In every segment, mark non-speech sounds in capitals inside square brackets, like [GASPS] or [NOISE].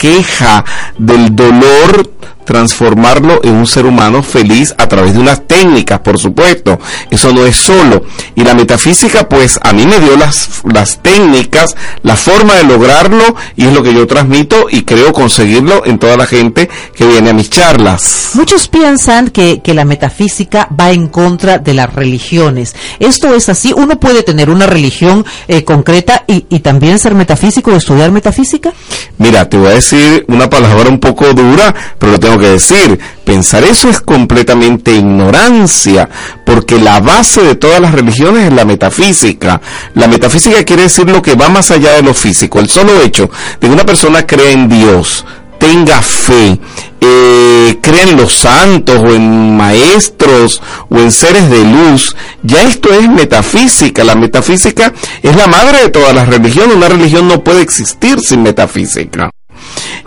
Queja del dolor, transformarlo en un ser humano feliz a través de unas técnicas, por supuesto. Eso no es solo. Y la metafísica, pues a mí me dio las, las técnicas, la forma de lograrlo y es lo que yo transmito y creo conseguirlo en toda la gente que viene a mis charlas. Muchos piensan que, que la metafísica va en contra de las religiones. Esto es así. Uno puede tener una religión eh, concreta y, y también ser metafísico o estudiar metafísica. Mira, te voy a decir una palabra un poco dura, pero lo tengo que decir. Pensar eso es completamente ignorancia, porque la base de todas las religiones es la metafísica. La metafísica quiere decir lo que va más allá de lo físico. El solo hecho de que una persona cree en Dios, tenga fe, eh, cree en los santos o en maestros o en seres de luz, ya esto es metafísica. La metafísica es la madre de todas las religiones. Una religión no puede existir sin metafísica.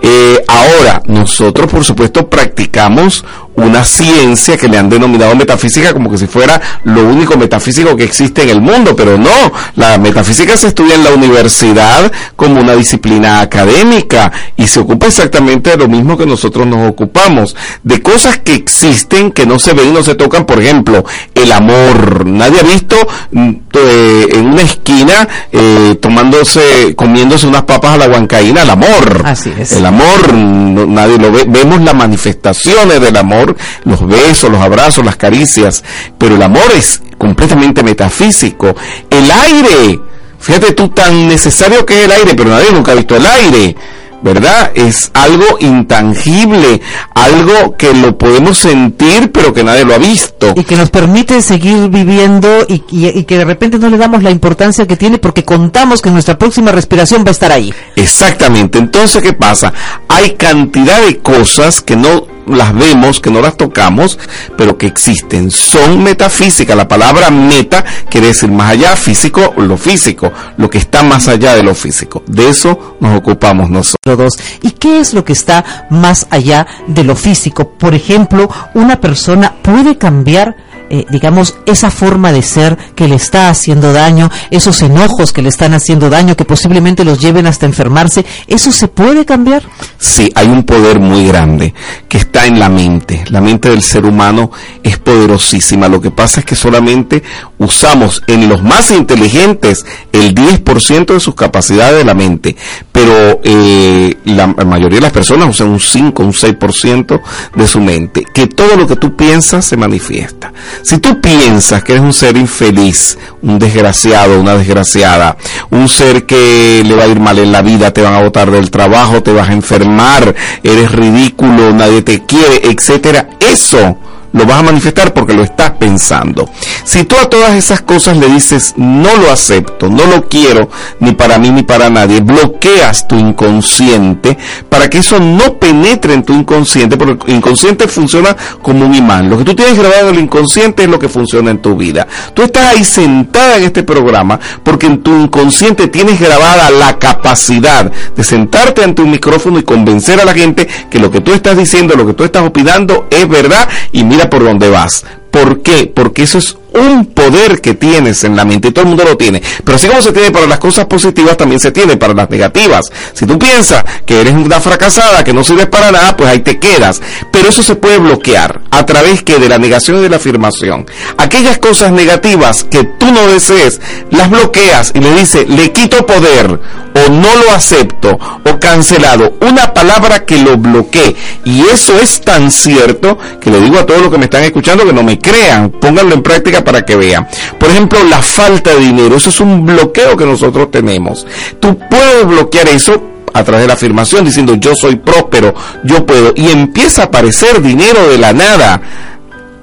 Eh, ahora, nosotros por supuesto practicamos una ciencia que le han denominado metafísica como que si fuera lo único metafísico que existe en el mundo, pero no, la metafísica se estudia en la universidad como una disciplina académica y se ocupa exactamente de lo mismo que nosotros nos ocupamos, de cosas que existen, que no se ven y no se tocan, por ejemplo, el amor. Nadie ha visto mm, eh, en una esquina eh, tomándose, comiéndose unas papas a la huancaína, el amor. Así es. El amor, no- nadie lo ve, vemos las manifestaciones del amor, los besos, los abrazos, las caricias, pero el amor es completamente metafísico. El aire, fíjate tú tan necesario que es el aire, pero nadie nunca ha visto el aire. ¿Verdad? Es algo intangible, algo que lo podemos sentir, pero que nadie lo ha visto. Y que nos permite seguir viviendo y, y- y que de repente no le damos la importancia que tiene porque contamos que nuestra próxima respiración va a estar ahí. Exactamente. Entonces, ¿qué pasa? Hay cantidad de cosas que no las vemos, que no las tocamos, pero que existen. Son metafísicas. La palabra meta quiere decir más allá, físico, lo físico, lo que está más allá de lo físico. De eso nos ocupamos nosotros. ¿Y qué es lo que está más allá de lo físico? Por ejemplo, una persona puede cambiar, eh, digamos, esa forma de ser que le está haciendo daño, esos enojos que le están haciendo daño, que posiblemente los lleven hasta enfermarse. ¿Eso se puede cambiar? Sí, hay un poder muy grande que está en la mente. La mente del ser humano es poderosísima. Lo que pasa es que solamente usamos en los más inteligentes el 10% de sus capacidades de la mente. Pero eh, la mayoría de las personas usan un 5, un 6% de su mente. Que todo lo que tú piensas se manifiesta. Si tú piensas que eres un ser infeliz, un desgraciado, una desgraciada, un ser que le va a ir mal en la vida, te van a botar del trabajo, te vas a enfermar, eres ridículo, nadie te quiere, etcétera, eso lo vas a manifestar porque lo estás pensando. Si tú a todas esas cosas le dices no lo acepto, no lo quiero, ni para mí ni para nadie, bloqueas tu inconsciente para que eso no penetre en tu inconsciente, porque el inconsciente funciona como un imán. Lo que tú tienes grabado en el inconsciente es lo que funciona en tu vida. Tú estás ahí sentada en este programa porque en tu inconsciente tienes grabada la capacidad de sentarte ante un micrófono y convencer a la gente que lo que tú estás diciendo, lo que tú estás opinando es verdad y mira por dónde vas. ¿Por qué? Porque eso es un poder que tienes en la mente y todo el mundo lo tiene. Pero así como se tiene para las cosas positivas, también se tiene para las negativas. Si tú piensas que eres una fracasada, que no sirves para nada, pues ahí te quedas. Pero eso se puede bloquear a través que de la negación y de la afirmación. Aquellas cosas negativas que tú no desees, las bloqueas y le dices, le quito poder o no lo acepto o cancelado. Una palabra que lo bloquee. Y eso es tan cierto que le digo a todos los que me están escuchando que no me crean. Pónganlo en práctica para que vean. Por ejemplo, la falta de dinero. Eso es un bloqueo que nosotros tenemos. Tú puedes bloquear eso a través de la afirmación diciendo yo soy próspero, yo puedo. Y empieza a aparecer dinero de la nada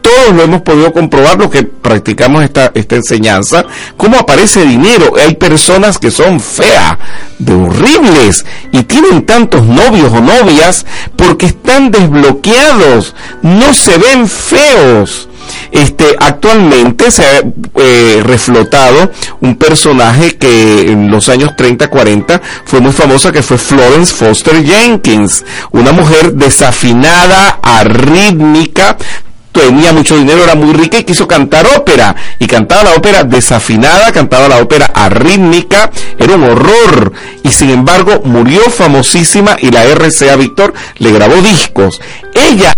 todos lo hemos podido comprobar, lo que practicamos esta, esta enseñanza, cómo aparece dinero. Hay personas que son feas, de horribles, y tienen tantos novios o novias porque están desbloqueados, no se ven feos. Este, actualmente se ha eh, reflotado un personaje que en los años 30-40 fue muy famosa, que fue Florence Foster Jenkins, una mujer desafinada, arrítmica, tenía mucho dinero, era muy rica y quiso cantar ópera. Y cantaba la ópera desafinada, cantaba la ópera arrítmica, era un horror. Y sin embargo murió famosísima y la RCA Víctor le grabó discos. Ella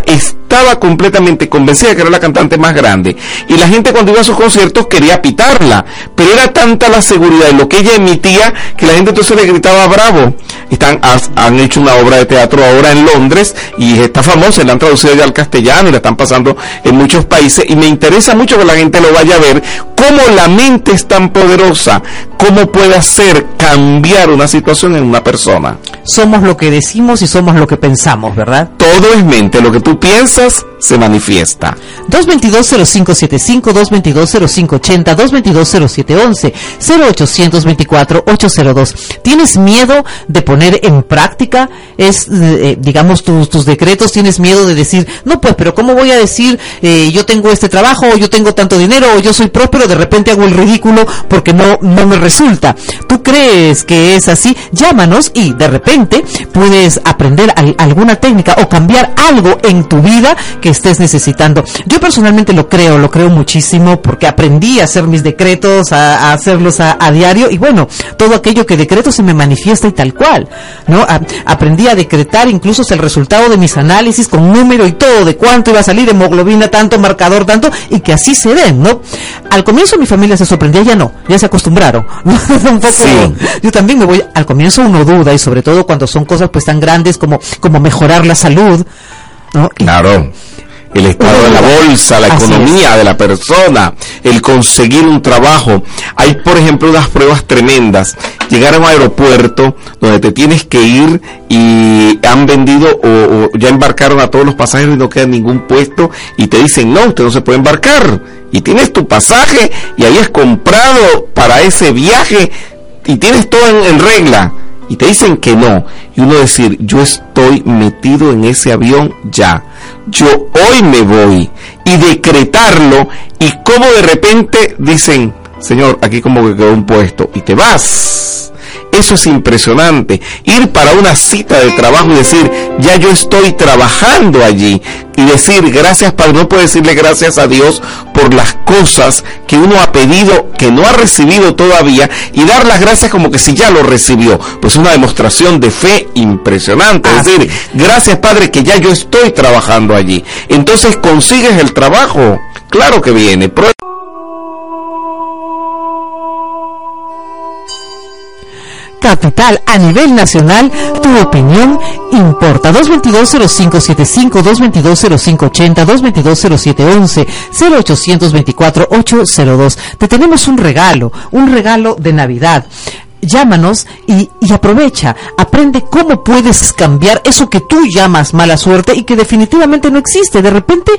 estaba completamente convencida que era la cantante más grande. Y la gente cuando iba a sus conciertos quería pitarla. Pero era tanta la seguridad en lo que ella emitía que la gente entonces le gritaba bravo. Están, han hecho una obra de teatro ahora en Londres y está famosa, la han traducido ya al castellano y la están pasando en muchos países y me interesa mucho que la gente lo vaya a ver, cómo la mente es tan poderosa, cómo puede hacer cambiar una situación en una persona. Somos lo que decimos y somos lo que pensamos, ¿verdad? Todo es mente, lo que tú piensas Jesus. Se manifiesta. 222-0575, 222-0580, 222-0711, 0824-802. ¿Tienes miedo de poner en práctica, es, eh, digamos, tus, tus decretos? ¿Tienes miedo de decir, no, pues, pero ¿cómo voy a decir, eh, yo tengo este trabajo, yo tengo tanto dinero, o yo soy próspero, de repente hago el ridículo porque no, no me resulta? ¿Tú crees que es así? Llámanos y de repente puedes aprender al- alguna técnica o cambiar algo en tu vida que estés necesitando. Yo personalmente lo creo, lo creo muchísimo porque aprendí a hacer mis decretos, a, a hacerlos a, a diario y bueno, todo aquello que decreto se me manifiesta y tal cual, ¿no? A- aprendí a decretar incluso el resultado de mis análisis con número y todo, de cuánto iba a salir, hemoglobina tanto, marcador tanto, y que así se den, ¿no? Al comienzo mi familia se sorprendía, ya no, ya se acostumbraron. [LAUGHS] Un poco, Sí. yo también me voy, al comienzo uno duda y sobre todo cuando son cosas pues tan grandes como, como mejorar la salud, ¿no? Y- Claro. El estado de la bolsa, la Así economía de la persona, el conseguir un trabajo. Hay, por ejemplo, unas pruebas tremendas. Llegar a un aeropuerto donde te tienes que ir y han vendido o, o ya embarcaron a todos los pasajeros y no queda ningún puesto y te dicen, no, usted no se puede embarcar. Y tienes tu pasaje y habías comprado para ese viaje y tienes todo en, en regla y te dicen que no, y uno decir, yo estoy metido en ese avión ya, yo hoy me voy, y decretarlo, y como de repente dicen, Señor, aquí como que quedó un puesto, y te vas. Eso es impresionante. Ir para una cita de trabajo y decir, ya yo estoy trabajando allí. Y decir, gracias Padre, no puede decirle gracias a Dios por las cosas que uno ha pedido, que no ha recibido todavía, y dar las gracias como que si ya lo recibió. Pues una demostración de fe impresionante. Es decir, gracias Padre que ya yo estoy trabajando allí. Entonces consigues el trabajo. Claro que viene. Prueba- Capital a nivel nacional, tu opinión importa. 222-0575, 222-0580, 222-0711, 0824-802. Te tenemos un regalo, un regalo de Navidad. Llámanos y, y aprovecha, aprende cómo puedes cambiar eso que tú llamas mala suerte y que definitivamente no existe. De repente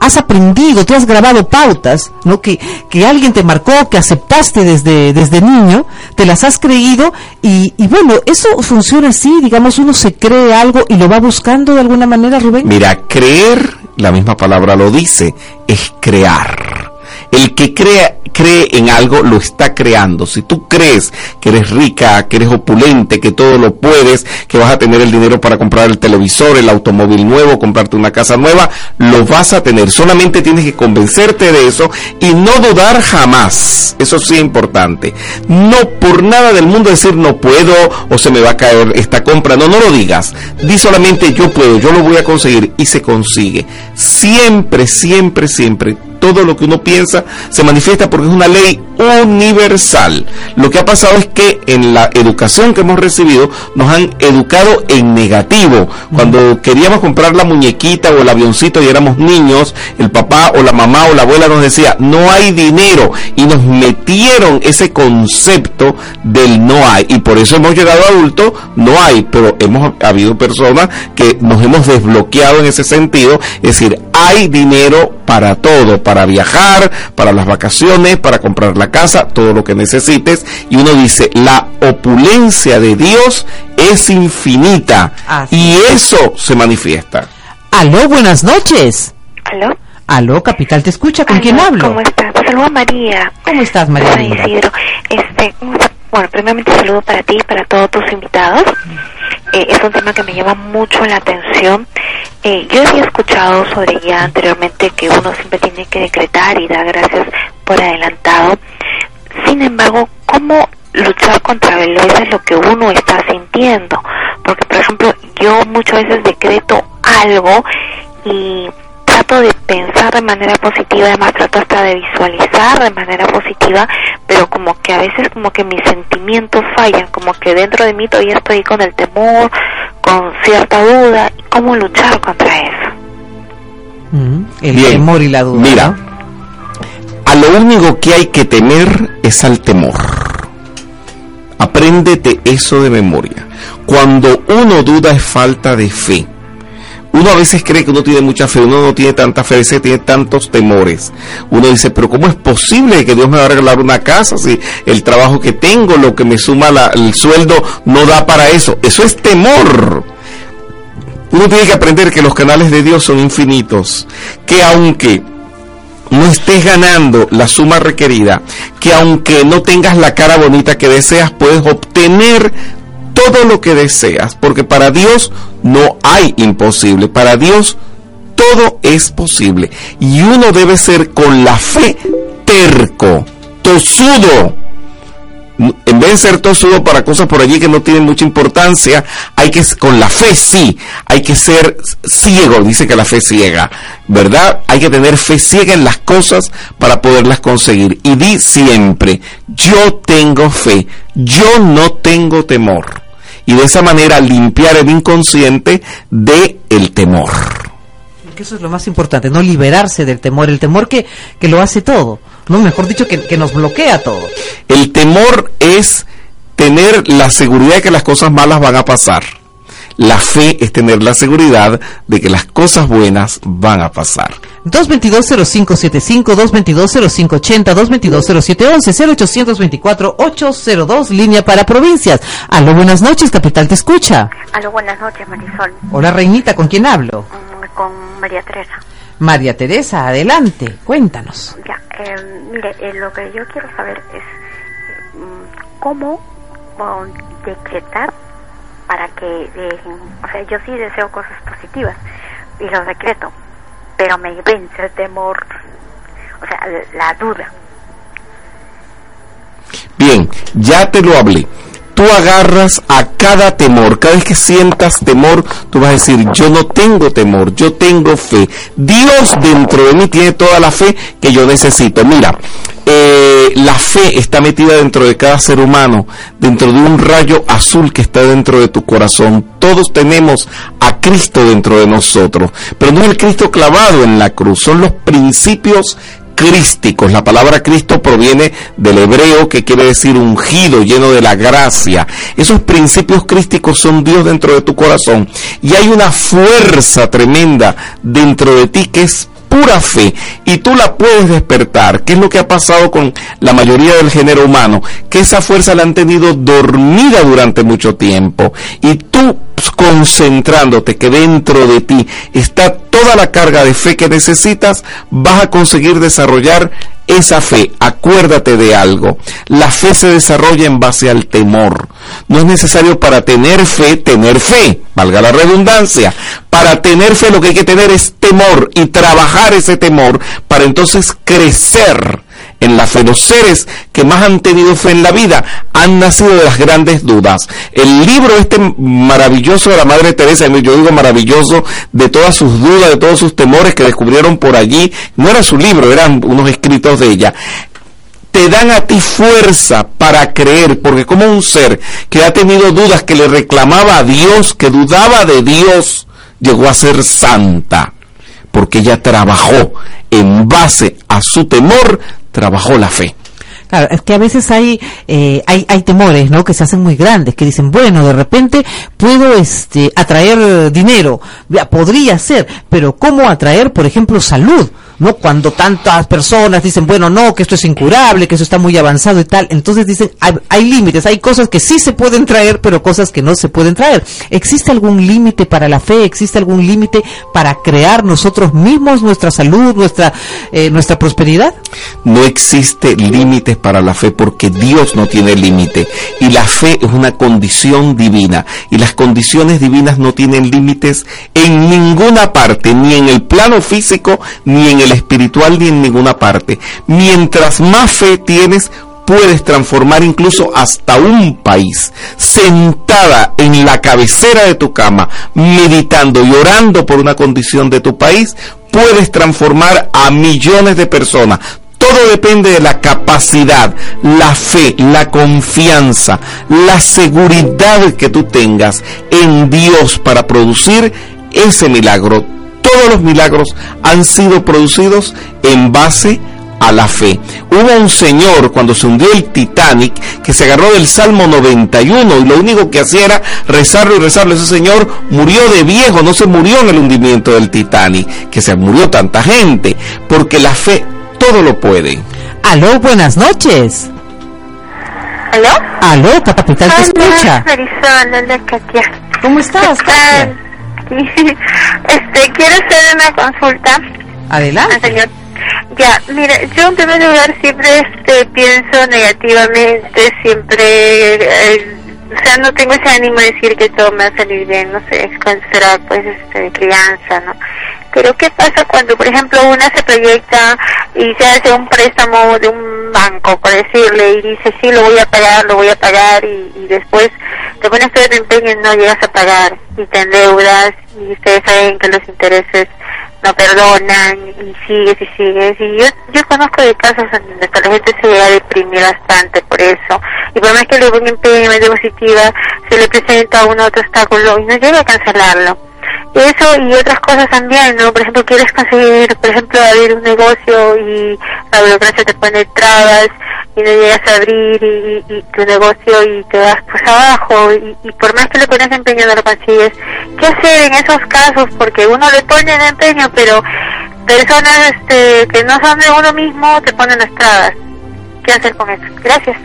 has aprendido, te has grabado pautas, ¿no? Que, que alguien te marcó, que aceptaste desde, desde niño, te las has creído y, y bueno, eso funciona así, digamos, uno se cree algo y lo va buscando de alguna manera, Rubén. Mira, creer, la misma palabra lo dice, es crear. El que crea, cree en algo lo está creando. Si tú crees que eres rica, que eres opulente, que todo lo puedes, que vas a tener el dinero para comprar el televisor, el automóvil nuevo, comprarte una casa nueva, lo vas a tener. Solamente tienes que convencerte de eso y no dudar jamás. Eso sí es importante. No por nada del mundo decir no puedo o se me va a caer esta compra. No, no lo digas. Di solamente yo puedo, yo lo voy a conseguir y se consigue. Siempre, siempre, siempre todo lo que uno piensa se manifiesta porque es una ley universal. Lo que ha pasado es que en la educación que hemos recibido nos han educado en negativo. Cuando queríamos comprar la muñequita o el avioncito y éramos niños, el papá o la mamá o la abuela nos decía, no hay dinero. Y nos metieron ese concepto del no hay. Y por eso hemos llegado a adultos, no hay. Pero hemos habido personas que nos hemos desbloqueado en ese sentido. Es decir, hay dinero para todo, para viajar, para las vacaciones, para comprar la casa, todo lo que necesites. Y uno dice, la opulencia de Dios es infinita. y eso se manifiesta. Aló, buenas noches. Aló. Aló, Capital, te escucha. ¿Con quién hablo? ¿Cómo estás? Saludos María. ¿Cómo estás, María? Isidro. Este, bueno, primeramente saludo para ti y para todos tus invitados. Eh, es un tema que me llama mucho la atención. Eh, yo había escuchado sobre ya anteriormente que uno siempre tiene que decretar y dar gracias por adelantado. Sin embargo, ¿cómo luchar contra eso es lo que uno está sintiendo? Porque, por ejemplo, yo muchas veces decreto algo y trato de pensar de manera positiva, además trato hasta de visualizar de manera positiva, pero como que a veces como que mis sentimientos fallan, como que dentro de mí todavía estoy con el temor, con cierta duda, ¿cómo luchar contra eso? Mm, el temor y la duda. Mira, a lo único que hay que temer es al temor. Apréndete eso de memoria. Cuando uno duda es falta de fe uno a veces cree que uno tiene mucha fe, uno no tiene tanta fe, a veces tiene tantos temores. Uno dice, pero ¿cómo es posible que Dios me va a regalar una casa si el trabajo que tengo, lo que me suma el sueldo, no da para eso? Eso es temor. Uno tiene que aprender que los canales de Dios son infinitos, que aunque no estés ganando la suma requerida, que aunque no tengas la cara bonita que deseas, puedes obtener todo lo que deseas, porque para Dios no hay imposible, para Dios todo es posible. Y uno debe ser con la fe terco, tosudo. En vez de ser tosudo para cosas por allí que no tienen mucha importancia, hay que, con la fe sí, hay que ser ciego, dice que la fe ciega, ¿verdad? Hay que tener fe ciega en las cosas para poderlas conseguir. Y di siempre, yo tengo fe, yo no tengo temor y de esa manera limpiar el inconsciente de el temor. Que eso es lo más importante, no liberarse del temor, el temor que, que lo hace todo, no mejor dicho que, que nos bloquea todo. El temor es tener la seguridad de que las cosas malas van a pasar. La fe es tener la seguridad de que las cosas buenas van a pasar. 222-0575, 222-0580, 222-0711, 0824-802, línea para provincias. Aló, buenas noches, Capital, te escucha. Aló, buenas noches, Marisol. Hola, Reinita, ¿con quién hablo? Mm, con María Teresa. María Teresa, adelante, cuéntanos. Ya, eh, mire, eh, lo que yo quiero saber es mm, cómo decretar para que dejen, o sea, yo sí deseo cosas positivas y lo decreto, pero me vence el temor, o sea, la duda. Bien, ya te lo hablé. Tú agarras a cada temor, cada vez que sientas temor, tú vas a decir, yo no tengo temor, yo tengo fe. Dios dentro de mí tiene toda la fe que yo necesito. Mira, eh, la fe está metida dentro de cada ser humano, dentro de un rayo azul que está dentro de tu corazón. Todos tenemos a Cristo dentro de nosotros, pero no es el Cristo clavado en la cruz, son los principios crísticos. La palabra Cristo proviene del hebreo que quiere decir ungido, lleno de la gracia. Esos principios crísticos son Dios dentro de tu corazón. Y hay una fuerza tremenda dentro de ti que es pura fe y tú la puedes despertar, ¿qué es lo que ha pasado con la mayoría del género humano? Que esa fuerza la han tenido dormida durante mucho tiempo y tú pues, concentrándote que dentro de ti está toda la carga de fe que necesitas, vas a conseguir desarrollar esa fe. Acuérdate de algo. La fe se desarrolla en base al temor. No es necesario para tener fe tener fe, valga la redundancia. Para tener fe lo que hay que tener es temor y trabajar ese temor para entonces crecer en la fe. Los seres que más han tenido fe en la vida han nacido de las grandes dudas. El libro este maravilloso de la Madre Teresa, yo digo maravilloso, de todas sus dudas, de todos sus temores que descubrieron por allí, no era su libro, eran unos escritos de ella te dan a ti fuerza para creer, porque como un ser que ha tenido dudas, que le reclamaba a Dios, que dudaba de Dios, llegó a ser santa, porque ella trabajó en base a su temor trabajó la fe. Claro, es que a veces hay, eh, hay, hay temores, ¿no? Que se hacen muy grandes, que dicen, bueno, de repente puedo, este, atraer dinero. Podría ser, pero ¿cómo atraer, por ejemplo, salud? ¿No? Cuando tantas personas dicen, bueno, no, que esto es incurable, que eso está muy avanzado y tal, entonces dicen, hay, límites, hay cosas que sí se pueden traer, pero cosas que no se pueden traer. ¿Existe algún límite para la fe? ¿Existe algún límite para crear nosotros mismos nuestra salud, nuestra, eh, nuestra prosperidad? No existe límites para la fe porque Dios no tiene límite y la fe es una condición divina y las condiciones divinas no tienen límites en ninguna parte, ni en el plano físico, ni en el espiritual ni en ninguna parte. Mientras más fe tienes, puedes transformar incluso hasta un país. Sentada en la cabecera de tu cama, meditando y orando por una condición de tu país, puedes transformar a millones de personas. Todo depende de la capacidad, la fe, la confianza, la seguridad que tú tengas en Dios para producir ese milagro todos los milagros han sido producidos en base a la fe. Hubo un señor cuando se hundió el Titanic que se agarró del Salmo 91 y lo único que hacía era rezarlo y rezarlo. Ese señor murió de viejo, no se murió en el hundimiento del Titanic, que se murió tanta gente, porque la fe todo lo puede. Aló, buenas noches. ¿Aló? Aló, capital te escucha. ¿Cómo estás, Katia? [LAUGHS] este, quiero hacer una consulta. Adelante. señor. Ya, mira, yo en primer lugar siempre este, pienso negativamente, siempre, eh, o sea, no tengo ese ánimo de decir que todo me va a salir bien, no sé, será pues este, crianza, ¿no? Pero ¿qué pasa cuando, por ejemplo, una se proyecta y se hace un préstamo de un banco, por decirle, y dice, sí, lo voy a pagar, lo voy a pagar, y, y después te pones todo el empeño y no llegas a pagar, y te endeudas, y ustedes saben que los intereses no perdonan, y sigues y sigues, y yo, yo conozco de casos en donde la gente se llega a bastante por eso, y por más que le ponga empeño, mente positiva, se le presenta un otro obstáculo y no llega a cancelarlo. Eso y otras cosas también, ¿no? Por ejemplo, quieres conseguir, por ejemplo, abrir un negocio y la burocracia te pone trabas y no llegas a abrir y, tu negocio y te vas pues abajo y, por más que le pones empeño no lo consigues. ¿Qué hacer en esos casos? Porque uno le pone el empeño, pero personas este, que no son de uno mismo te ponen las trabas. ¿Qué hacer con eso? Gracias.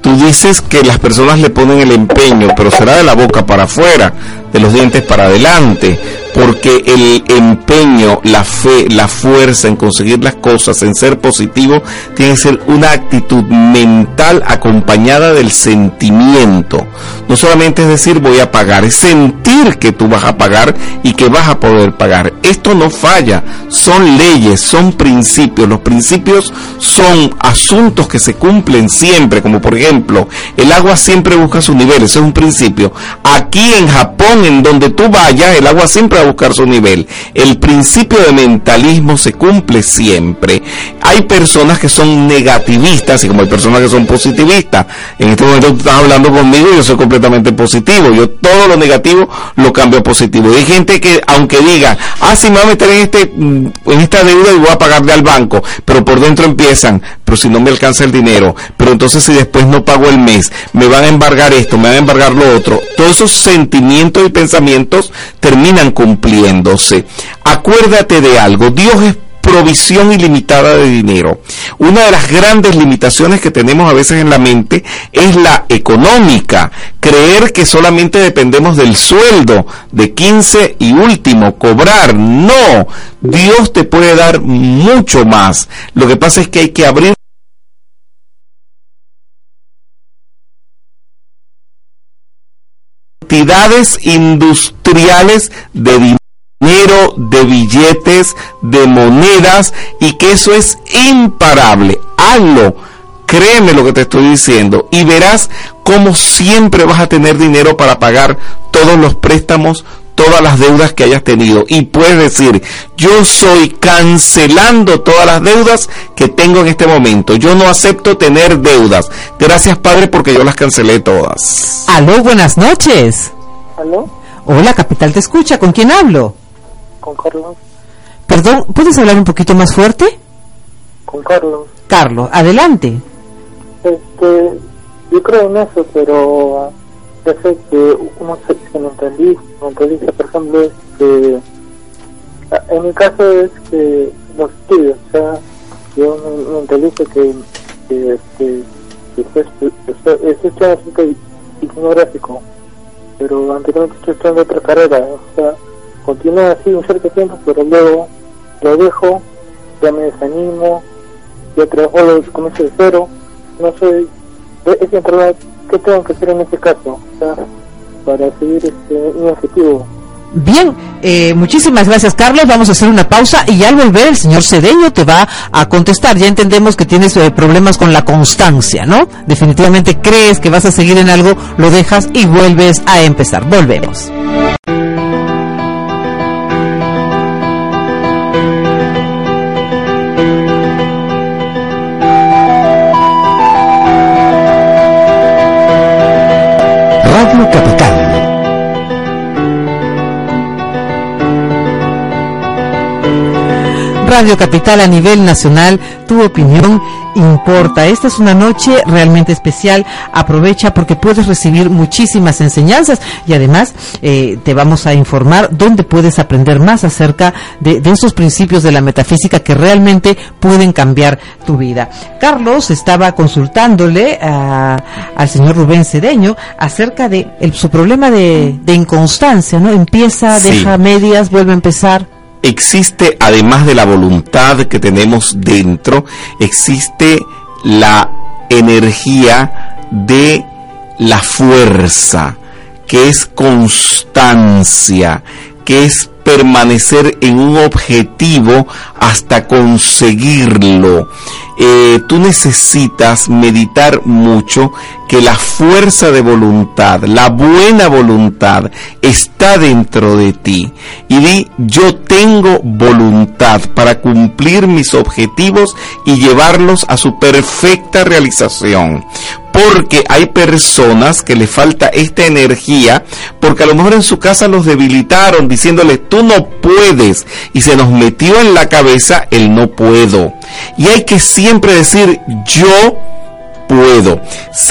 Tú dices que las personas le ponen el empeño, pero será de la boca para afuera, de los dientes para adelante porque el empeño, la fe, la fuerza en conseguir las cosas, en ser positivo, tiene que ser una actitud mental acompañada del sentimiento. No solamente es decir voy a pagar, es sentir que tú vas a pagar y que vas a poder pagar. Esto no falla, son leyes, son principios. Los principios son asuntos que se cumplen siempre, como por ejemplo, el agua siempre busca su nivel, eso es un principio. Aquí en Japón, en donde tú vayas, el agua siempre a buscar su nivel. El principio de mentalismo se cumple siempre. Hay personas que son negativistas y como hay personas que son positivistas. En este momento tú estás hablando conmigo y yo soy completamente positivo. Yo todo lo negativo lo cambio positivo. hay gente que aunque diga, ah, sí me voy a meter en, este, mm, en esta deuda y voy a pagarle al banco, pero por dentro empiezan, pero si no me alcanza el dinero, pero entonces si después no pago el mes, me van a embargar esto, me van a embargar lo otro. Todos esos sentimientos y pensamientos terminan con cumpliéndose. Acuérdate de algo, Dios es provisión ilimitada de dinero. Una de las grandes limitaciones que tenemos a veces en la mente es la económica. Creer que solamente dependemos del sueldo de 15 y último, cobrar. No, Dios te puede dar mucho más. Lo que pasa es que hay que abrir entidades industriales de dinero, de billetes, de monedas y que eso es imparable. Hazlo. Créeme lo que te estoy diciendo y verás cómo siempre vas a tener dinero para pagar todos los préstamos, todas las deudas que hayas tenido. Y puedes decir, yo soy cancelando todas las deudas que tengo en este momento. Yo no acepto tener deudas. Gracias Padre porque yo las cancelé todas. Aló, buenas noches. Aló. Hola, capital te escucha. ¿Con quién hablo? Con Carlos. Perdón, ¿puedes hablar un poquito más fuerte? Con Carlos. Carlos, adelante. Este, yo creo en eso, pero ya sé que uno se, se mentaliza, mentaliza, por ejemplo, que en mi caso es que los estudios, o sea, yo me mentalizo que, que, este, que estoy, estudiando diseño gráfico, pero anteriormente estoy estudiando otra carrera, o sea, continúo así un cierto tiempo, pero luego lo dejo, ya me desanimo, ya trabajo, comienzo de cero, no sé, es en verdad, ¿qué tengo que hacer en este caso? Para seguir este, objetivo. Bien, eh, muchísimas gracias Carlos. Vamos a hacer una pausa y al volver el señor Cedeño te va a contestar. Ya entendemos que tienes eh, problemas con la constancia, ¿no? Definitivamente crees que vas a seguir en algo, lo dejas y vuelves a empezar. Volvemos. Capital a nivel nacional, tu opinión importa. Esta es una noche realmente especial. Aprovecha porque puedes recibir muchísimas enseñanzas y además eh, te vamos a informar dónde puedes aprender más acerca de, de, esos principios de la metafísica que realmente pueden cambiar tu vida. Carlos estaba consultándole a, al señor Rubén Cedeño acerca de el, su problema de, de, inconstancia, ¿no? Empieza, Sí. deja medias, vuelve a empezar. Existe, además de la voluntad que tenemos dentro, existe la energía de la fuerza, que es constancia, que es permanecer en un objetivo hasta conseguirlo. Eh, tú necesitas meditar mucho que la fuerza de voluntad, la buena voluntad está dentro de ti. Y di, yo tengo voluntad para cumplir mis objetivos y llevarlos a su perfecta realización. Porque hay personas que le falta esta energía, porque a lo mejor en su casa los debilitaron diciéndole tú no puedes y se nos metió en la cabeza el no puedo. Y hay que siempre decir yo puedo.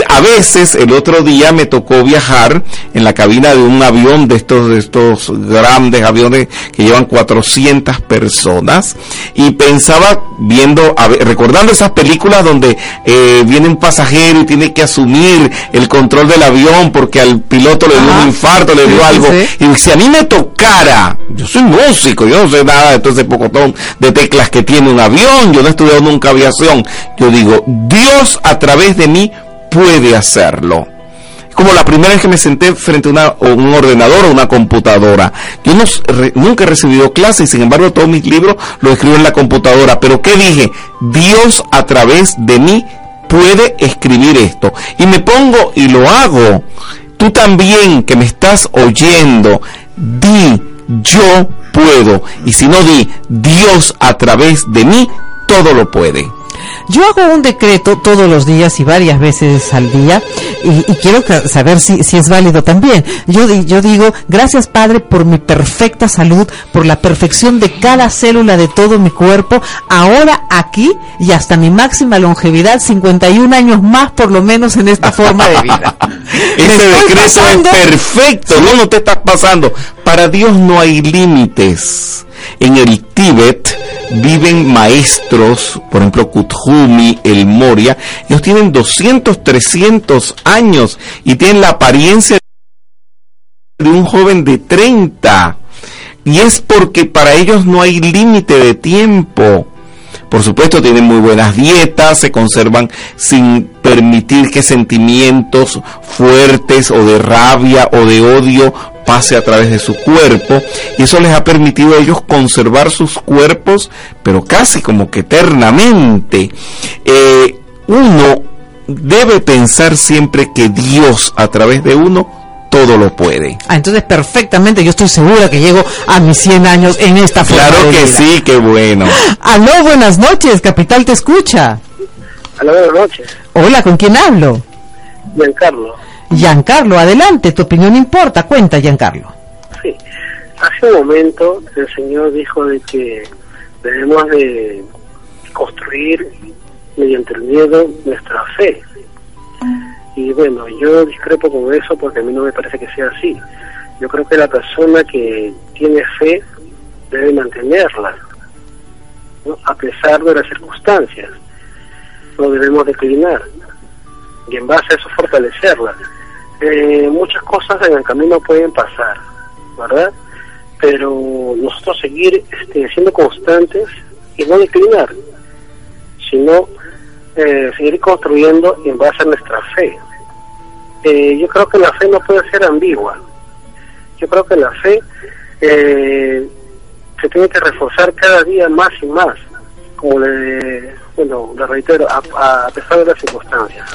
A veces el otro día me tocó viajar en la cabina de un avión de estos de estos grandes aviones que llevan 400 personas y pensaba viendo a ver, recordando esas películas donde eh, viene un pasajero y tiene que asumir el control del avión porque al piloto le dio Ajá. un infarto, le dio sí, algo sí. y si a mí me tocara, yo soy músico, yo no sé nada de todo ese pocotón de teclas que tiene un avión, yo no he estudiado nunca aviación. Yo digo, Dios a través de mí puede hacerlo. Como la primera vez que me senté frente a una, un ordenador o una computadora. Yo no, nunca he recibido clases, sin embargo todos mis libros los escribo en la computadora. Pero ¿qué dije? Dios a través de mí puede escribir esto. Y me pongo y lo hago. Tú también que me estás oyendo, di, yo puedo. Y si no di, Dios a través de mí, todo lo puede. Yo hago un decreto todos los días y varias veces al día y, y quiero saber si, si es válido también. Yo, yo digo, gracias Padre por mi perfecta salud, por la perfección de cada célula de todo mi cuerpo, ahora aquí y hasta mi máxima longevidad, 51 años más por lo menos en esta forma [LAUGHS] de vida. [LAUGHS] Ese decreto pasando- es perfecto, no, no te estás pasando. Para Dios no hay límites. En el Tíbet viven maestros, por ejemplo, Kuthumi, el Moria, ellos tienen 200, 300 años y tienen la apariencia de un joven de 30. Y es porque para ellos no hay límite de tiempo. Por supuesto, tienen muy buenas dietas, se conservan sin permitir que sentimientos fuertes o de rabia o de odio pase a través de su cuerpo. Y eso les ha permitido a ellos conservar sus cuerpos, pero casi como que eternamente. Eh, uno debe pensar siempre que Dios a través de uno todo lo puede. Ah, entonces perfectamente yo estoy segura que llego a mis 100 años en esta forma Claro de que vida. sí, qué bueno. [GASPS] Aló, buenas noches, Capital te escucha. Hola, buenas noches. Hola, ¿con quién hablo? Giancarlo. Giancarlo, adelante, tu opinión importa. Cuenta, Giancarlo. Sí. Hace un momento el Señor dijo de que debemos de construir mediante el miedo nuestra fe. Y bueno, yo discrepo con eso porque a mí no me parece que sea así. Yo creo que la persona que tiene fe debe mantenerla, a pesar de las circunstancias. No debemos declinar y en base a eso fortalecerla. Eh, muchas cosas en el camino pueden pasar, ¿verdad? Pero nosotros seguir este, siendo constantes y no declinar, sino eh, seguir construyendo en base a nuestra fe. Eh, yo creo que la fe no puede ser ambigua. Yo creo que la fe eh, se tiene que reforzar cada día más y más, como le, bueno, le reitero, a, pesar de las circunstancias.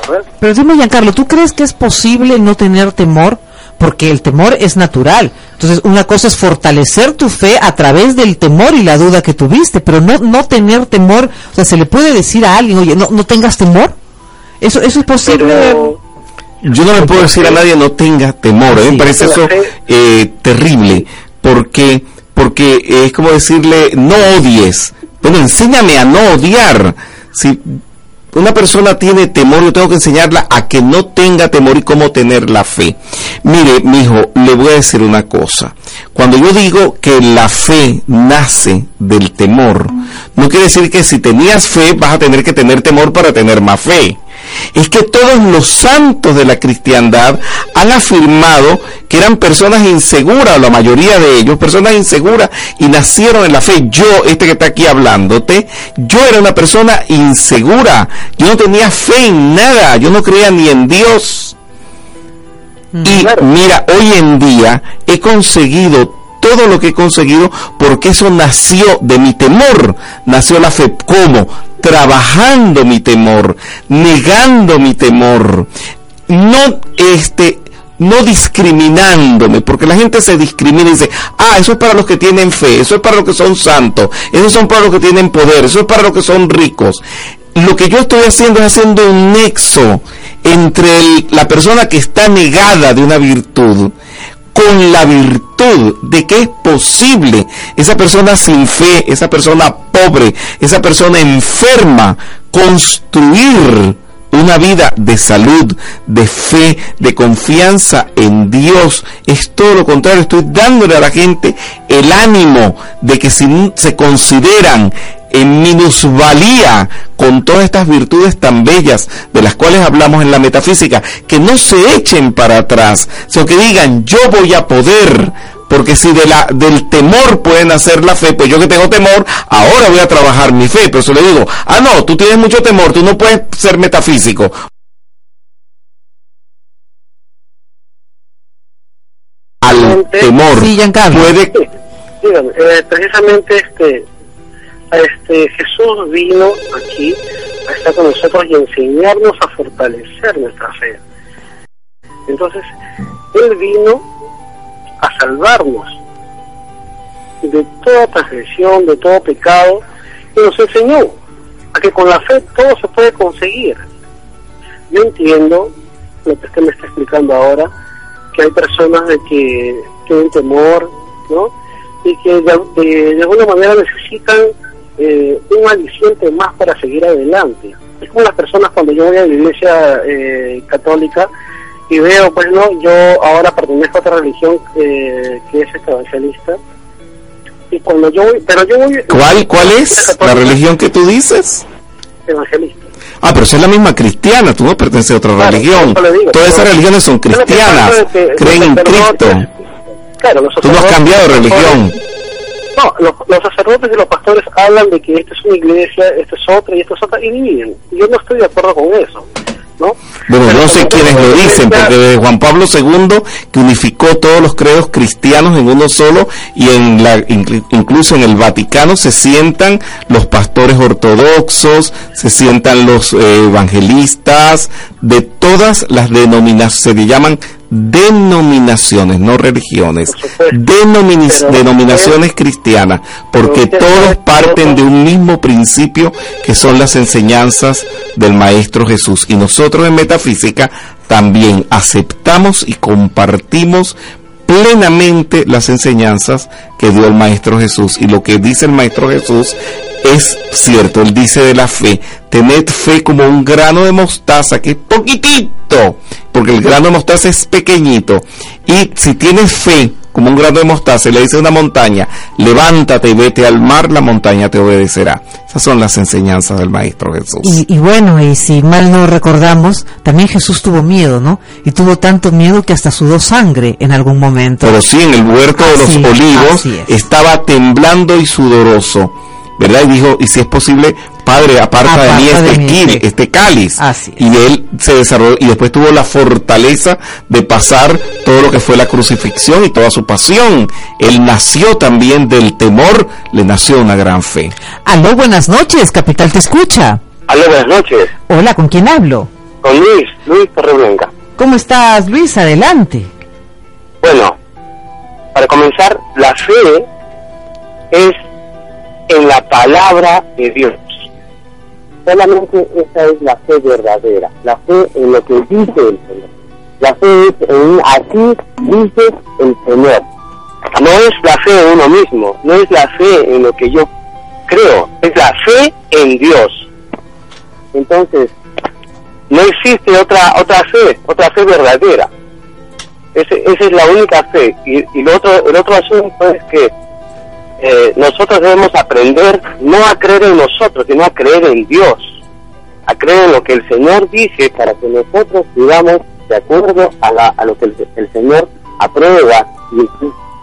Pero dime, Giancarlo, ¿tú crees que es posible no tener temor? Porque el temor es natural. Entonces, una cosa es fortalecer tu fe a través del temor y la duda que tuviste, pero no, no tener temor. O sea, ¿se le puede decir a alguien, oye, no, no tengas temor? ¿Eso, eso es posible? yo no le puedo decir a nadie no tenga temor, ¿eh? me parece eso eh, terrible, porque porque es como decirle no odies, bueno, enséñame a no odiar. Si una persona tiene temor, yo tengo que enseñarla a que no tenga temor y cómo tener la fe. Mire, mi hijo, le voy a decir una cosa. Cuando yo digo que la fe nace del temor, no quiere decir que si tenías fe vas a tener que tener temor para tener más fe es que todos los santos de la cristiandad han afirmado que eran personas inseguras, la mayoría de ellos, personas inseguras y nacieron en la fe. Yo, este que está aquí hablándote, yo era una persona insegura, yo no tenía fe en nada, yo no creía ni en Dios. Mm. Y mira, hoy en día he conseguido todo lo que he conseguido porque eso nació de mi temor, nació la fe. ¿Cómo? trabajando mi temor, negando mi temor, no este no discriminándome, porque la gente se discrimina y dice, ah, eso es para los que tienen fe, eso es para los que son santos, eso son para los que tienen poder, eso es para los que son ricos. Lo que yo estoy haciendo es haciendo un nexo entre la persona que está negada de una virtud con la virtud de que es posible esa persona sin fe, esa persona pobre, esa persona enferma, construir una vida de salud, de fe, de confianza en Dios. Es todo lo contrario, estoy dándole a la gente el ánimo de que si se consideran en minusvalía con todas estas virtudes tan bellas de las cuales hablamos en la metafísica, que no se echen para atrás, sino que digan, yo voy a poder, porque si de la, del temor pueden hacer la fe, pues yo que tengo temor, ahora voy a trabajar mi fe, pero eso le digo, ah no, tú tienes mucho temor, tú no puedes ser metafísico. Al temor puede... Eh, precisamente este este Jesús vino aquí a estar con nosotros y enseñarnos a fortalecer nuestra fe. Entonces, Él vino a salvarnos de toda transgresión, de todo pecado, y nos enseñó a que con la fe todo se puede conseguir. Yo entiendo lo que usted me está explicando ahora, que hay personas de que tienen temor, ¿no? Y que de alguna manera necesitan eh, un aliciente más para seguir adelante. Es como las personas cuando yo voy a la iglesia eh, católica y veo, pues no, yo ahora pertenezco a otra religión eh, que es evangelista. Y cuando yo voy, pero yo voy... ¿Cuál, cuál es la religión que tú dices? Evangelista. Ah, pero es la misma cristiana, tú no perteneces a otra religión. Todas esas religiones son cristianas, creen en Cristo. Claro, tú no has cambiado de religión. No, los, sacerdotes y los pastores hablan de que esta es una iglesia, esta es otra y esta es otra, y dividen. Yo no estoy de acuerdo con eso. ¿no? Bueno, no sé quiénes lo dicen, porque Juan Pablo II, que unificó todos los credos cristianos en uno solo, y en la, incluso en el Vaticano se sientan los pastores ortodoxos, se sientan los eh, evangelistas, de todas las denominaciones, se le llaman denominaciones, no religiones, denominaciones cristianas, porque todos parten de un mismo principio que son las enseñanzas del Maestro Jesús. Y nosotros en metafísica también aceptamos y compartimos plenamente las enseñanzas que dio el Maestro Jesús. Y lo que dice el Maestro Jesús es cierto. Él dice de la fe, tened fe como un grano de mostaza, que es poquitito, porque el grano de mostaza es pequeñito. Y si tienes fe como un grano de mostaza y le dice a una montaña, levántate y vete al mar, la montaña te obedecerá. Esas son las enseñanzas del Maestro Jesús. Y, y, bueno, y si mal no recordamos, también Jesús tuvo miedo, ¿no? Y tuvo tanto miedo que hasta sudó sangre en algún momento. Pero sí, en el huerto de los olivos estaba temblando y sudoroso ¿verdad? Y dijo, y si es posible, Padre, aparta, de mí este, este cáliz. Y él se desarrolló y después tuvo la fortaleza de pasar todo lo que fue la crucifixión y toda su pasión. Él nació también del temor, le nació una gran fe. Aló, buenas noches, Capital te escucha. Aló, buenas noches. Hola, ¿con quién hablo? Con Luis, Luis Torreblanca. ¿Cómo estás, Luis? Adelante. Bueno, para comenzar, la fe es en la palabra de Dios. Solamente esa es la fe verdadera, la fe en lo que dice el Señor. La fe es en así dice el Señor. No es la fe en uno mismo, no es la fe en lo que yo creo, es la fe en Dios. Entonces, no existe otra otra fe, otra fe verdadera. esa es la única fe. Y, y lo otro, el otro asunto es que eh, nosotros debemos aprender no a creer en nosotros, sino a creer en Dios, a creer en lo que el Señor dice para que nosotros vivamos de acuerdo a, a lo que el, Señor aprueba y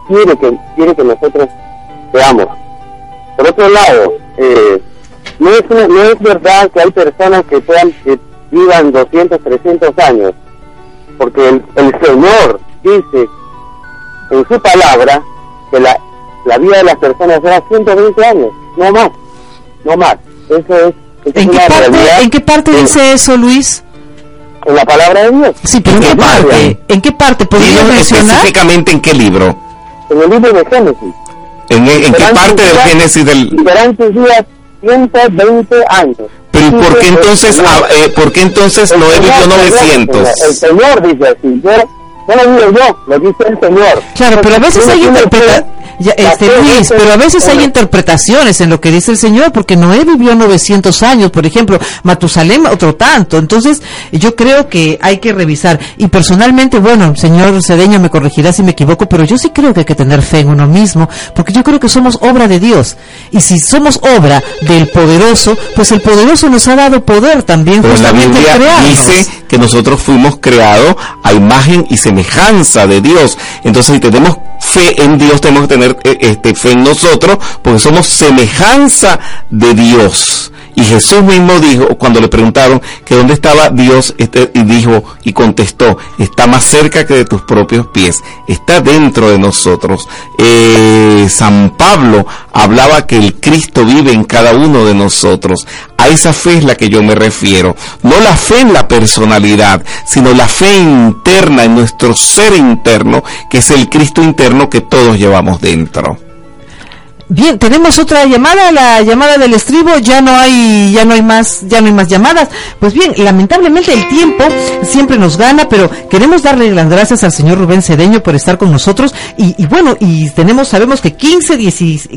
quiere que, quiere que nosotros veamos. Por otro lado, eh, no, es no es verdad que hay personas que puedan que vivan 200, 300 años, porque el, el Señor dice en su palabra que la, la vida de las personas era 120 años, no más, no más. Eso es, ¿En, qué parte, ¿En qué parte dice eso, Luis? En la palabra de Dios. Sí, pero ¿en qué parte? ¿En qué parte? ¿Podría mencionar? Específicamente, ¿en qué libro? En el libro de Génesis. ¿En, en qué parte del Génesis del...? Serán sus días 120 años. Pero ¿y por qué entonces, ah, eh, ¿por qué entonces Noé vivió 900? El Señor dice así, yo no lo digo yo, lo dice el Señor. Claro, pero a veces hay interpretaciones este, Luis, pero a veces hay interpretaciones en lo que dice el Señor, porque Noé vivió 900 años, por ejemplo, Matusalem otro tanto. Entonces, yo creo que hay que revisar. Y personalmente, bueno, señor Cedeño me corregirá si me equivoco, pero yo sí creo que hay que tener fe en uno mismo, porque yo creo que somos obra de Dios. Y si somos obra del poderoso, pues el poderoso nos ha dado poder también justamente la Biblia dice que nosotros fuimos creados a imagen y semejanza de Dios. Entonces, si tenemos fe en Dios, tenemos que tener eh, este, fe en nosotros, porque somos semejanza de Dios. Y Jesús mismo dijo, cuando le preguntaron que dónde estaba Dios, este, y dijo y contestó, está más cerca que de tus propios pies, está dentro de nosotros. Eh, San Pablo hablaba que el Cristo vive en cada uno de nosotros. A esa fe es la que yo me refiero. No la fe en la personalidad, sino la fe interna en nuestro ser interno, que es el Cristo interno que todos llevamos dentro. Bien, tenemos otra llamada, la llamada del estribo, ya no hay, ya no hay más, ya no hay más llamadas. Pues bien, lamentablemente el tiempo siempre nos gana, pero queremos darle las gracias al señor Rubén Cedeño por estar con nosotros. Y, bueno, y tenemos, sabemos que 15,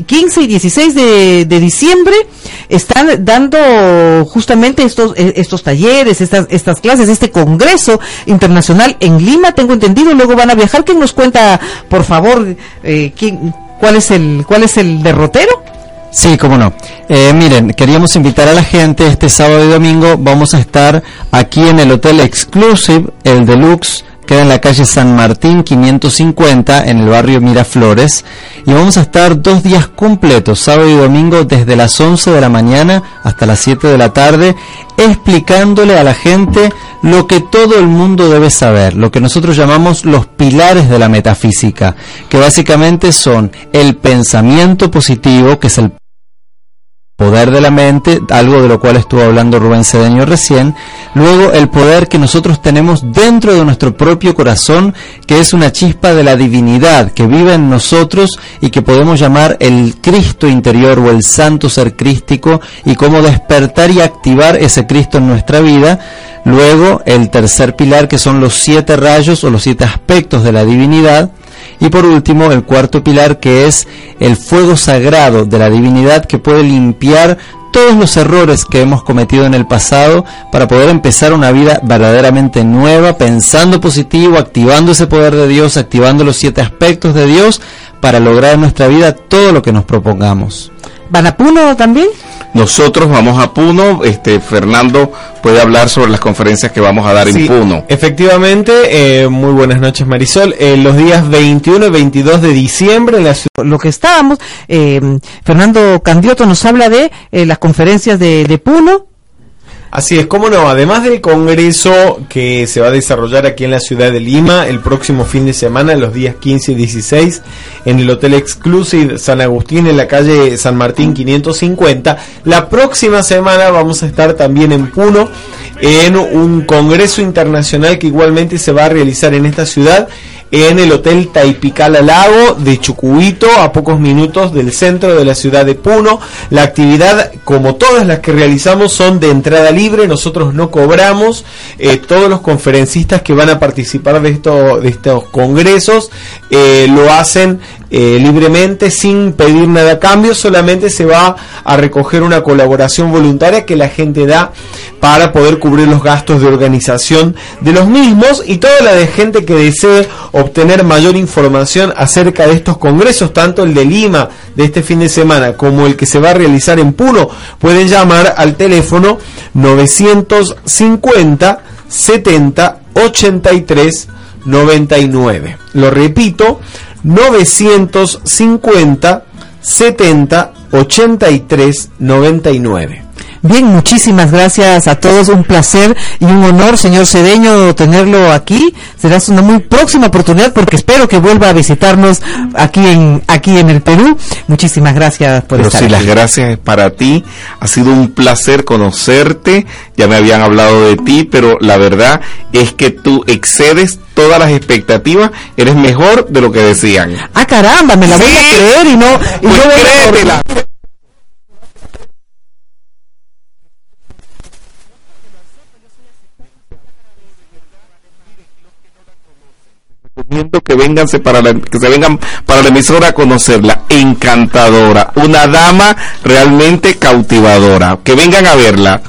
15 y 16 de, de, diciembre están dando justamente estos, eh, estos talleres, estas, estas clases, este congreso internacional en Lima, tengo entendido, luego van a viajar. ¿Quién nos cuenta, por favor, eh, quién, ¿Cuál es el, cuál es el derrotero? Sí, cómo no. Eh, miren, queríamos invitar a la gente este sábado y domingo. Vamos a estar aquí en el Hotel Exclusive, el Deluxe, queda en la calle San Martín 550 en el barrio Miraflores y vamos a estar dos días completos, sábado y domingo desde las 11 de la mañana hasta las 7 de la tarde explicándole a la gente lo que todo el mundo debe saber, lo que nosotros llamamos los pilares de la metafísica, que básicamente son el pensamiento positivo, que es el poder de la mente, algo de lo cual estuvo hablando Rubén Cedeño recién, luego el poder que nosotros tenemos dentro de nuestro propio corazón, que es una chispa de la divinidad que vive en nosotros y que podemos llamar el Cristo interior o el santo ser crístico y cómo despertar y activar ese Cristo en nuestra vida, luego el tercer pilar que son los siete rayos o los siete aspectos de la divinidad, Y por último, el cuarto pilar que es el fuego sagrado de la divinidad que puede limpiar todos los errores que hemos cometido en el pasado para poder empezar una vida verdaderamente nueva, pensando positivo, activando ese poder de Dios, activando los siete aspectos de Dios para lograr en nuestra vida todo lo que nos propongamos. ¿Van a Puno también? Nosotros vamos a Puno, este Fernando puede hablar sobre las conferencias que vamos a dar en Puno. Efectivamente, eh, muy buenas noches Marisol. Eh, los días 21 y 22 de diciembre en la ciudad... Lo que estábamos, eh, Fernando Candioto nos habla de eh, las conferencias de, de Puno, Así es, cómo no, además del congreso que se va a desarrollar aquí en la ciudad de Lima el próximo fin de semana, los días 15 y 16, en el Hotel Exclusive San Agustín en la calle San Martín 550, la próxima semana vamos a estar también en Puno en un congreso internacional que igualmente se va a realizar en esta ciudad en el Hotel Taipicala Lago de Chucuito, a pocos minutos del centro de la ciudad de Puno. La actividad, como todas las que realizamos, son de entrada libre, nosotros no cobramos. Eh, todos los conferencistas que van a participar de, de estos congresos eh, lo hacen eh, libremente sin pedir nada a cambio, solamente se va a recoger una colaboración voluntaria que la gente da para poder cubrir los gastos de organización de los mismos y toda la de gente que desee obtener mayor información acerca de estos congresos, tanto el de Lima de este fin de semana como el que se va a realizar en Puno, pueden llamar al teléfono 950 70 83 99. Lo repito, 950 70 83 99. Bien, muchísimas gracias a todos. Un placer y un honor, señor Cedeño, tenerlo aquí. Será una muy próxima oportunidad porque espero que vuelva a visitarnos aquí en aquí en el Perú. Muchísimas gracias por Pero estar sí, aquí. las gracias es para ti. Ha sido un placer conocerte. Ya me habían hablado de ti, pero la verdad es que tú excedes todas las expectativas. Eres mejor de lo que decían. Ah, caramba, me la voy a creer y no, y Pues no voy a- que venganse para que se vengan para la emisora a conocerla. Encantadora. Una dama realmente cautivadora. Que vengan a verla.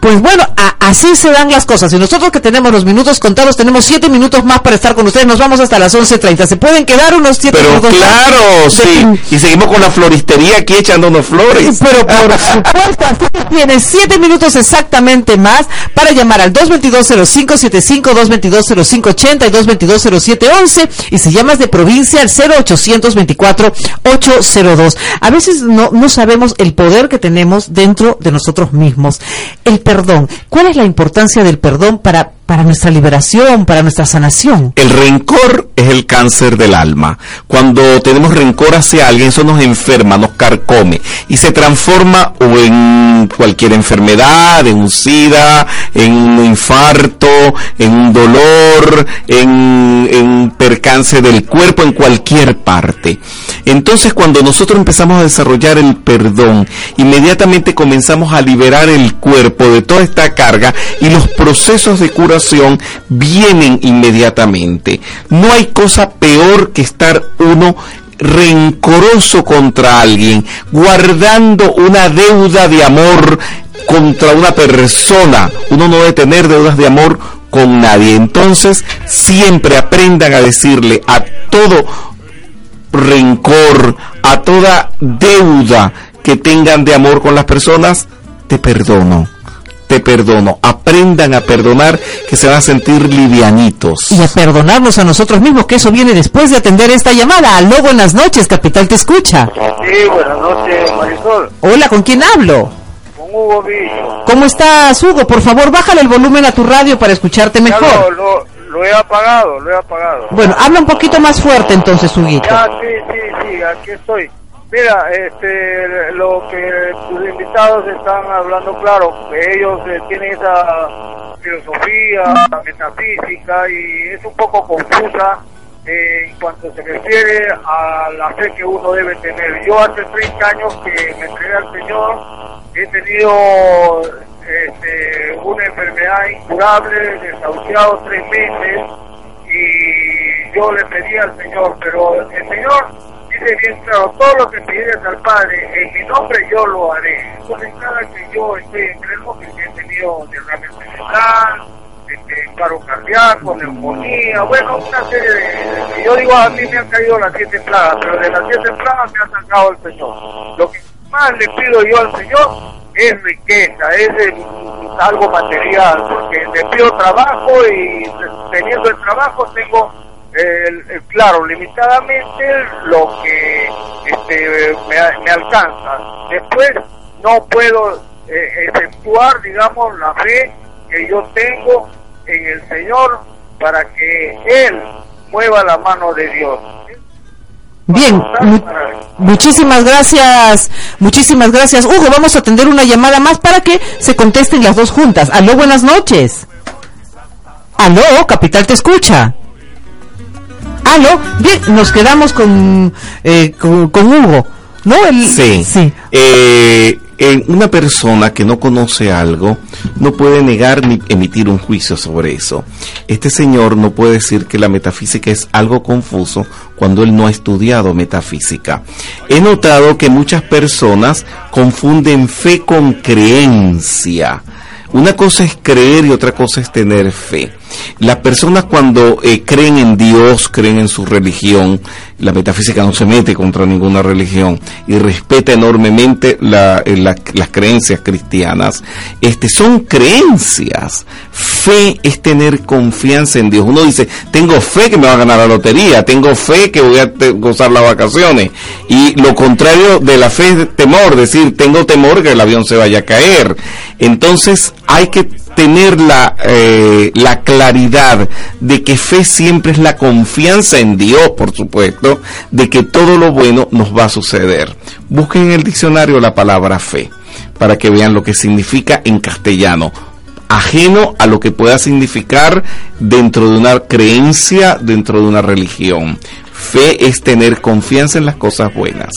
Pues bueno, así se dan las cosas. Y nosotros que tenemos los minutos contados, tenemos siete minutos más para estar con ustedes. Nos vamos hasta las 11.30. ¿Se pueden quedar unos siete pero minutos más? claro sí y seguimos con la floristería aquí echándonos flores Pero por [LAUGHS] supuesto, así que tienes siete minutos exactamente más para llamar al 222-0575, 222-0580 y 222-0711 y si llamas de provincia al 0824-802. A veces no, no sabemos el poder que tenemos dentro de nosotros mismos. El perdón. ¿Cuál es la importancia del perdón para, para nuestra liberación, para nuestra sanación? El rencor es el cáncer del alma. Cuando tenemos rencor hacia alguien, eso nos enferma, nos carcome y se transforma o en cualquier enfermedad, en un sida, en un infarto, en un dolor, en, un percance del cuerpo, en cualquier parte. Entonces, cuando nosotros empezamos a desarrollar el perdón, inmediatamente comenzamos a liberar el cuerpo de toda esta carga y los procesos de vienen inmediatamente. No hay cosa peor que estar uno rencoroso contra alguien, guardando una deuda de amor contra una persona. Uno no debe tener deudas de amor con nadie. Entonces, siempre aprendan a decirle a todo rencor, a toda deuda que tengan de amor con las personas, te perdono, te perdono. Aprendan a perdonar que se van a sentir livianitos. Y a perdonarnos a nosotros mismos, que eso viene después de atender esta llamada. Aló, buenas noches, Capital te escucha. Sí, buenas noches, Marisol. Hola, ¿con quién hablo? Con Hugo Villo. ¿Cómo estás, Hugo? Por favor, bájale el volumen a tu radio para escucharte Ya mejor. lo, lo, lo he apagado, lo he apagado. Bueno, habla un poquito más fuerte entonces, Huguito. Ya, sí, sí, sí, aquí estoy. Mira, este, lo que tus invitados están hablando, claro, ellos eh, tienen esa filosofía metafísica y es un poco confusa eh, en cuanto se refiere a la fe que uno debe tener. Yo hace 30 años que me entregué al Señor, he tenido este, una enfermedad incurable, desahuciado tres meses y yo le pedí al Señor, pero el Señor dice bien claro, todo lo que pidieras al Padre, en mi nombre yo lo haré. Entonces cada que yo estoy enfermo, que he tenido derrame cerebral, este, paro cardíaco, neumonía, bueno, una serie de... Yo digo, a mí me han caído las siete plagas, pero de las siete plagas me ha sacado el Señor. Lo que más le pido yo al Señor es riqueza, es eh, algo material, porque le pido trabajo y teniendo el trabajo tengo, el, claro, limitadamente lo que este, me, me alcanza. Después no puedo eh, efectuar, digamos, la fe que yo tengo en el Señor para que Él mueva la mano de Dios. Bien, mu- muchísimas gracias, muchísimas gracias. Hugo, vamos a atender una llamada más para que se contesten las dos juntas. Aló, buenas noches. Aló, Capital te escucha. Aló, bien, nos quedamos con, eh, con, con Hugo, ¿no? El, Sí. Eh, una persona que no conoce algo no puede negar ni emitir un juicio sobre eso. Este señor no puede decir que la metafísica es algo confuso cuando él no ha estudiado metafísica. He notado que muchas personas confunden fe con creencia. Una cosa es creer y otra cosa es tener fe. Las personas cuando eh, creen en Dios, creen en su religión, la metafísica no se mete contra ninguna religión y respeta enormemente eh, la- las creencias cristianas. Este son creencias. Fe es tener confianza en Dios. Uno dice, tengo fe que me va a ganar la lotería, tengo fe que voy a gozar las vacaciones. Y lo contrario de la fe es temor, decir, tengo temor que el avión se vaya a caer. Entonces hay que tener la, eh, la claridad de que fe siempre es la confianza en Dios, por supuesto, de que todo lo bueno nos va a suceder. Busquen en el diccionario la palabra fe para que vean lo que significa en castellano ajeno a lo que pueda significar dentro de una creencia, dentro de una religión. Fe es tener confianza en las cosas buenas.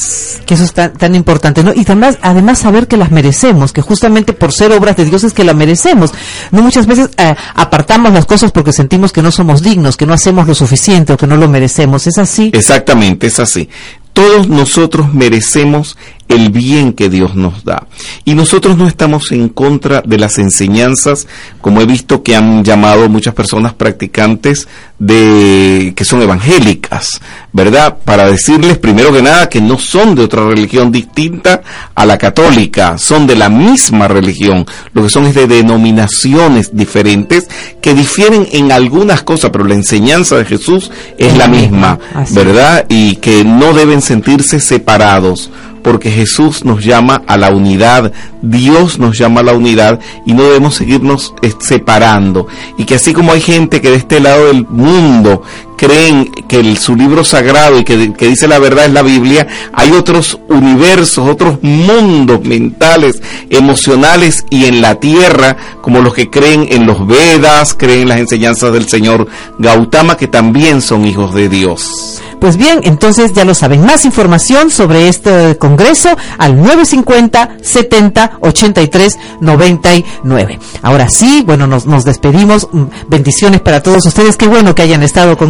que eso es tan, tan importante, ¿no? Y además, además saber que las merecemos, que justamente por ser obras de Dios es que las merecemos. No muchas veces eh, apartamos las cosas porque sentimos que no somos dignos, que no hacemos lo suficiente o que no lo merecemos. ¿Es así? Exactamente, es así. Todos nosotros merecemos el bien que Dios nos da. Y nosotros no estamos en contra de las enseñanzas, como he visto que han llamado muchas personas practicantes de que son evangélicas, ¿verdad? Para decirles primero que nada que no son de otra religión distinta a la católica, son de la misma religión. Lo que son es de denominaciones diferentes que difieren en algunas cosas, pero la enseñanza de Jesús es la misma. ¿verdad? Y que no deben sentirse separados porque Jesús nos llama a la unidad, Dios nos llama a la unidad y no debemos seguirnos eh, separando. Y que así como hay gente que de este lado del mundo creen que su libro sagrado y que, dice la verdad es la Biblia, hay otros universos, otros mundos mentales, emocionales y en la tierra, como los que creen en los Vedas, creen en las enseñanzas del Señor Gautama, que también son hijos de Dios. Pues bien, entonces ya lo saben. Más información sobre este congreso al 950 70 83 99. Ahora sí, bueno, nos, nos despedimos. Mm, Bendiciones para todos ustedes. Qué bueno que hayan estado con